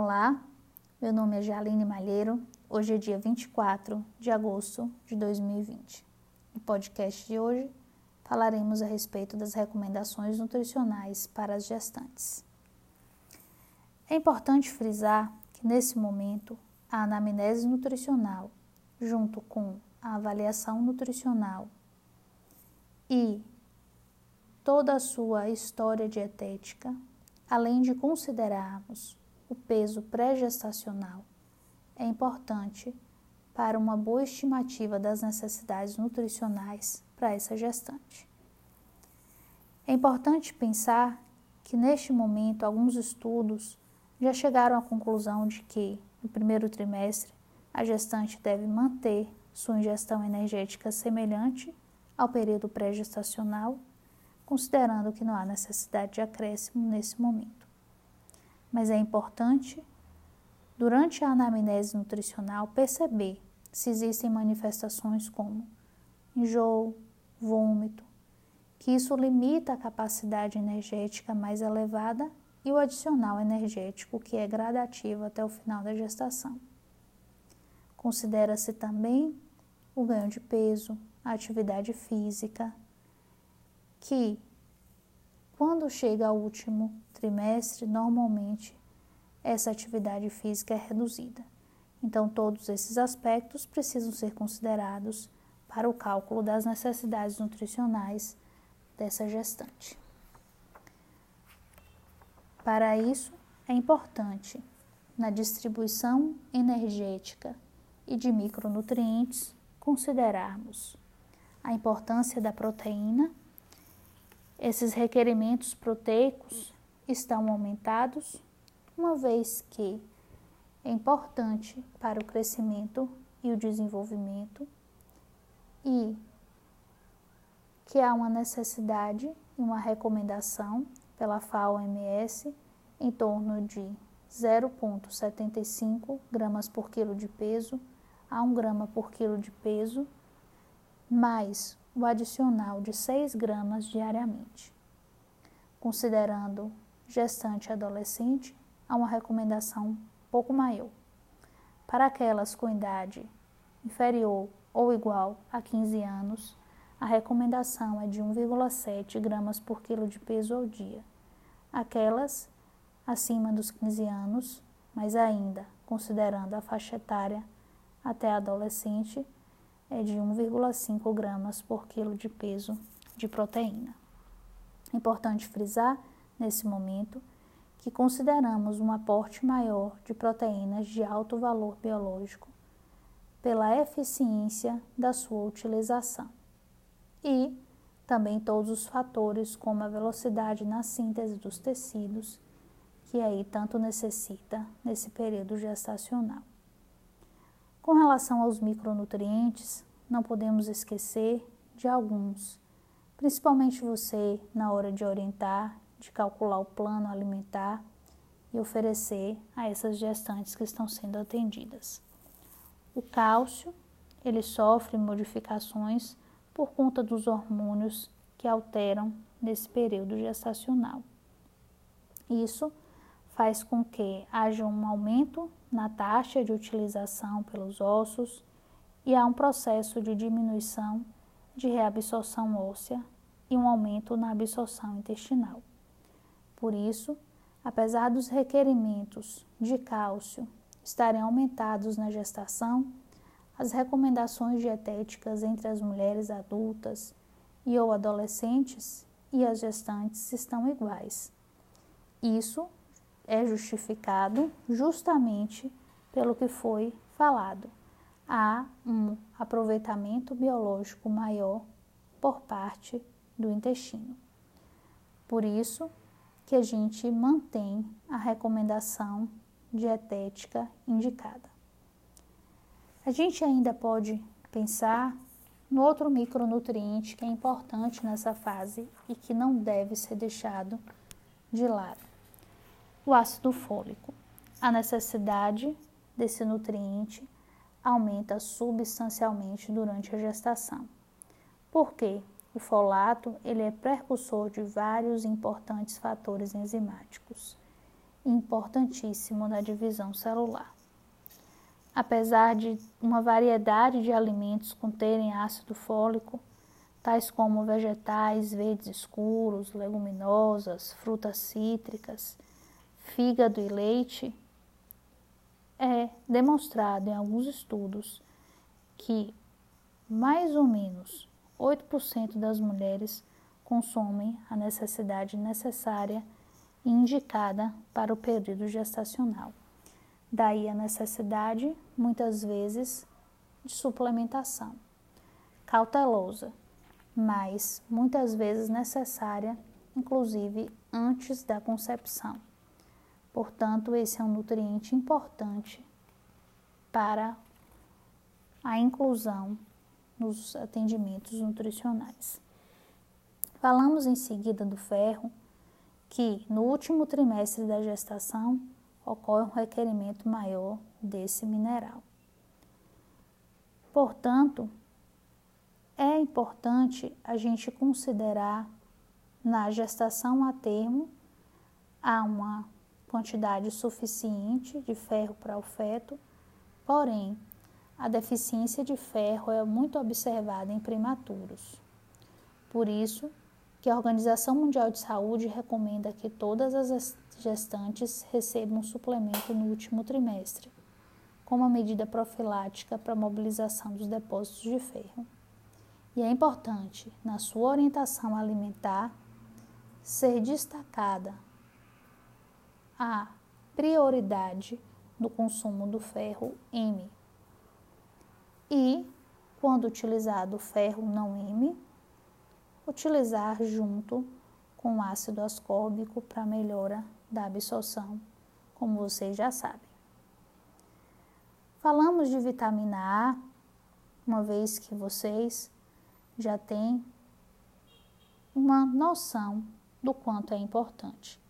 Olá, meu nome é Jaline Malheiro. Hoje é dia 24 de agosto de 2020. No podcast de hoje falaremos a respeito das recomendações nutricionais para as gestantes. É importante frisar que nesse momento a anamnese nutricional, junto com a avaliação nutricional e toda a sua história dietética, além de considerarmos o peso pré-gestacional, é importante para uma boa estimativa das necessidades nutricionais para essa gestante. É importante pensar que neste momento alguns estudos já chegaram à conclusão de que no primeiro trimestre a gestante deve manter sua ingestão energética semelhante ao período pré-gestacional, considerando que não há necessidade de acréscimo nesse momento. Mas é importante, durante a anamnese nutricional, perceber se existem manifestações como enjoo, vômito, que isso limita a capacidade energética mais elevada e o adicional energético, que é gradativo até o final da gestação. Considera-se também o ganho de peso, a atividade física, que quando chega ao último trimestre, normalmente essa atividade física é reduzida. Então, todos esses aspectos precisam ser considerados para o cálculo das necessidades nutricionais dessa gestante. Para isso, é importante, na distribuição energética e de micronutrientes, considerarmos a importância da proteína. Esses requerimentos proteicos estão aumentados, uma vez que é importante para o crescimento e o desenvolvimento e que há uma necessidade e uma recomendação pela FAO-MS em torno de 0,75 gramas por quilo de peso a 1 grama por quilo de peso, mais o adicional de 6 gramas diariamente. Considerando gestante e adolescente, há uma recomendação pouco maior. Para aquelas com idade inferior ou igual a 15 anos, a recomendação é de 1,7 gramas por quilo de peso ao dia. Aquelas acima dos 15 anos, mas ainda considerando a faixa etária até adolescente, é de 1,5 gramas por quilo de peso de proteína. Importante frisar, nesse momento, que consideramos um aporte maior de proteínas de alto valor biológico pela eficiência da sua utilização e também todos os fatores como a velocidade na síntese dos tecidos, que aí tanto necessita nesse período gestacional. Com relação aos micronutrientes, não podemos esquecer de alguns, principalmente você na hora de orientar, de calcular o plano alimentar e oferecer a essas gestantes que estão sendo atendidas. O cálcio, ele sofre modificações por conta dos hormônios que alteram nesse período gestacional. Isso faz com que haja um aumento na taxa de utilização pelos ossos e há um processo de diminuição de reabsorção óssea e um aumento na absorção intestinal. Por isso, apesar dos requerimentos de cálcio estarem aumentados na gestação, as recomendações dietéticas entre as mulheres adultas e ou adolescentes e as gestantes estão iguais. Isso é justificado justamente pelo que foi falado. Há um aproveitamento biológico maior por parte do intestino. Por isso, que a gente mantém a recomendação dietética indicada. A gente ainda pode pensar no outro micronutriente que é importante nessa fase e que não deve ser deixado de lado: o ácido fólico. A necessidade desse nutriente aumenta substancialmente durante a gestação. Por quê? O folato ele é precursor de vários importantes fatores enzimáticos. importantíssimo na divisão celular. Apesar de uma variedade de alimentos conterem ácido fólico, tais como vegetais verdes escuros, leguminosas, frutas cítricas, fígado e leite, é demonstrado em alguns estudos que mais ou menos 8% das mulheres consomem a necessidade necessária e indicada para o período gestacional. Daí a necessidade, muitas vezes, de suplementação. Cautelosa, mas muitas vezes necessária, inclusive antes da concepção. Portanto, esse é um nutriente importante para a inclusão nos atendimentos nutricionais. Falamos em seguida do ferro, que no último trimestre da gestação ocorre um requerimento maior desse mineral. Portanto, é importante a gente considerar na gestação a termo há uma quantidade suficiente de ferro para o feto, porém, a deficiência de ferro é muito observada em prematuros. Por isso, que a Organização Mundial de Saúde recomenda que todas as gestantes recebam um suplemento no último trimestre, como medida profilática para a mobilização dos depósitos de ferro. E é importante, na sua orientação alimentar, ser destacada a prioridade do consumo do ferro M. E, quando utilizado o ferro não M, utilizar junto com ácido ascórbico para melhora da absorção, como vocês já sabem. Falamos de vitamina A, uma vez que vocês já têm uma noção do quanto é importante.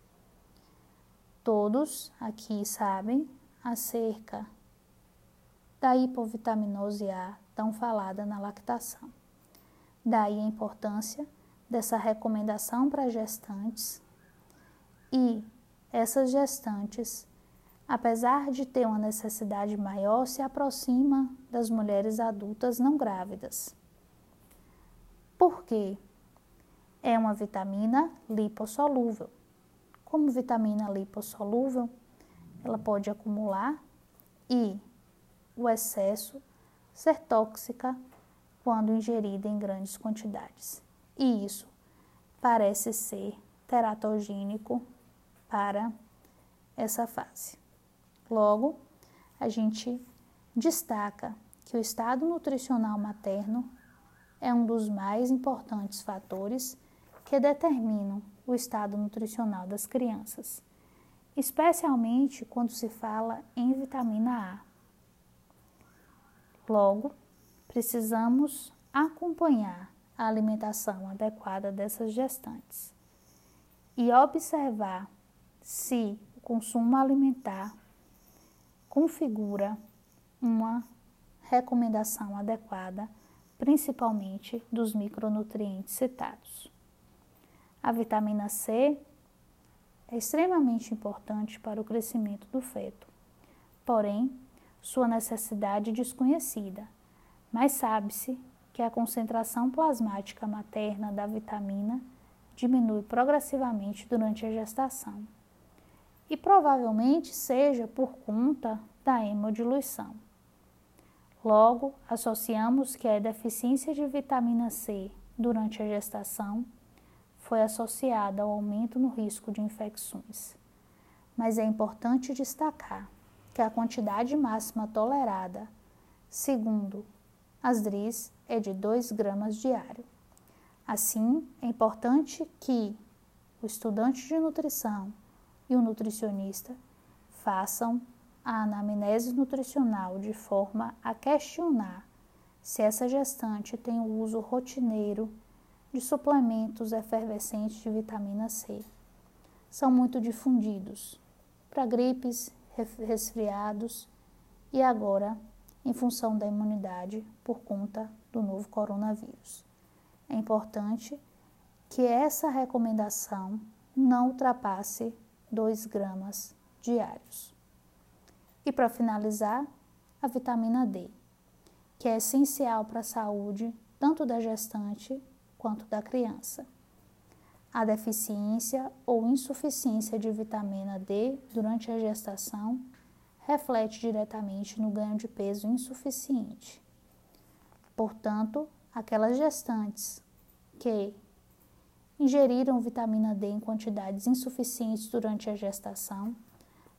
Todos aqui sabem acerca da hipovitaminose A tão falada na lactação. Daí a importância dessa recomendação para gestantes e essas gestantes, apesar de ter uma necessidade maior, se aproxima das mulheres adultas não grávidas. Por quê? É uma vitamina lipossolúvel. Como vitamina lipossolúvel, ela pode acumular e o excesso ser tóxica quando ingerida em grandes quantidades. E isso parece ser teratogênico para essa fase. Logo, a gente destaca que o estado nutricional materno é um dos mais importantes fatores que determinam o estado nutricional das crianças, especialmente quando se fala em vitamina A. Logo, precisamos acompanhar a alimentação adequada dessas gestantes e observar se o consumo alimentar configura uma recomendação adequada, principalmente dos micronutrientes citados. A vitamina C é extremamente importante para o crescimento do feto, porém, sua necessidade desconhecida. Mas sabe-se que a concentração plasmática materna da vitamina diminui progressivamente durante a gestação. E provavelmente seja por conta da hemodiluição. Logo, associamos que a deficiência de vitamina C durante a gestação foi associada ao aumento no risco de infecções. Mas é importante destacar que a quantidade máxima tolerada, segundo as DRIs é de 2 gramas diário. Assim, é importante que o estudante de nutrição e o nutricionista façam a anamnese nutricional de forma a questionar se essa gestante tem o uso rotineiro de suplementos efervescentes de vitamina C. São muito difundidos para gripes, resfriados e agora em função da imunidade por conta do novo coronavírus. É importante que essa recomendação não ultrapasse 2 gramas diários. E para finalizar, a vitamina D, que é essencial para a saúde tanto da gestante quanto da criança. A deficiência ou insuficiência de vitamina D durante a gestação reflete diretamente no ganho de peso insuficiente. Portanto, aquelas gestantes que ingeriram vitamina D em quantidades insuficientes durante a gestação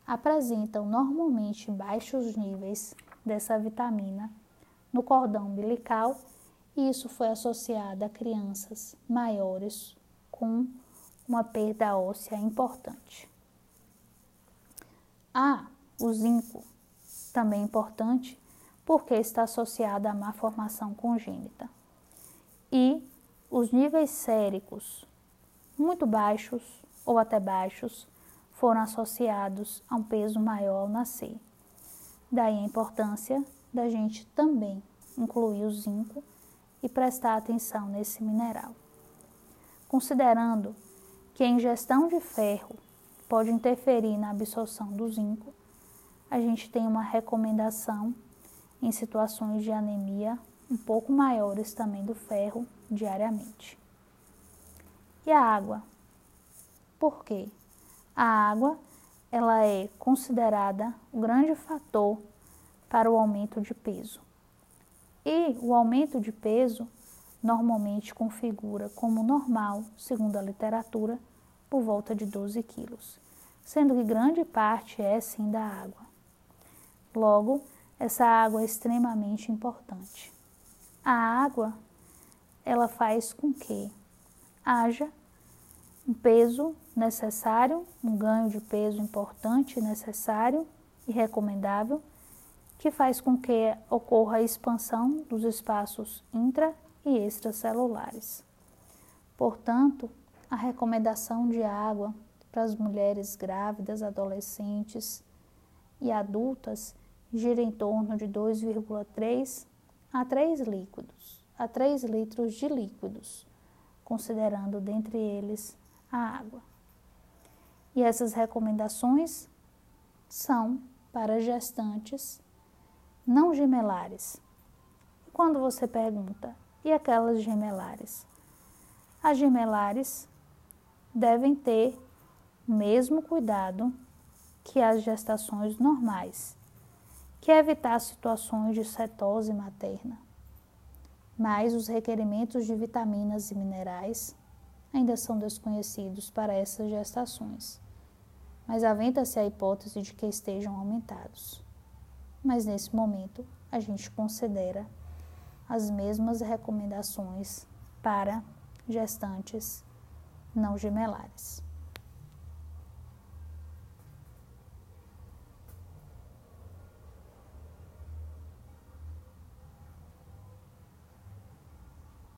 apresentam normalmente baixos níveis dessa vitamina no cordão umbilical isso foi associado a crianças maiores com uma perda óssea importante. Ah, o zinco, também importante, porque está associado à má formação congênita. E os níveis séricos muito baixos ou até baixos foram associados a um peso maior ao nascer. Daí a importância da gente também incluir o zinco e prestar atenção nesse mineral. Considerando que a ingestão de ferro pode interferir na absorção do zinco, a gente tem uma recomendação em situações de anemia um pouco maiores também do ferro diariamente. E a água? Por quê? A água ela é considerada o grande fator para o aumento de peso. E o aumento de peso normalmente configura como normal, segundo a literatura, por volta de 12 quilos, sendo que grande parte é sim da água. Logo, essa água é extremamente importante. A água, ela faz com que haja um peso necessário, um ganho de peso importante, necessário e recomendável, que faz com que ocorra a expansão dos espaços intra e extracelulares. Portanto, a recomendação de água para as mulheres grávidas, adolescentes e adultas gira em torno de 2,3 a 3 líquidos, a 3 litros de líquidos, considerando dentre eles a água. E essas recomendações são para gestantes não gemelares. Quando você pergunta, e aquelas gemelares? As gemelares devem ter o mesmo cuidado que as gestações normais que é evitar situações de cetose materna. Mas os requerimentos de vitaminas e minerais ainda são desconhecidos para essas gestações, mas aventa-se a hipótese de que estejam aumentados. Mas nesse momento, a gente considera as mesmas recomendações para gestantes não gemelares.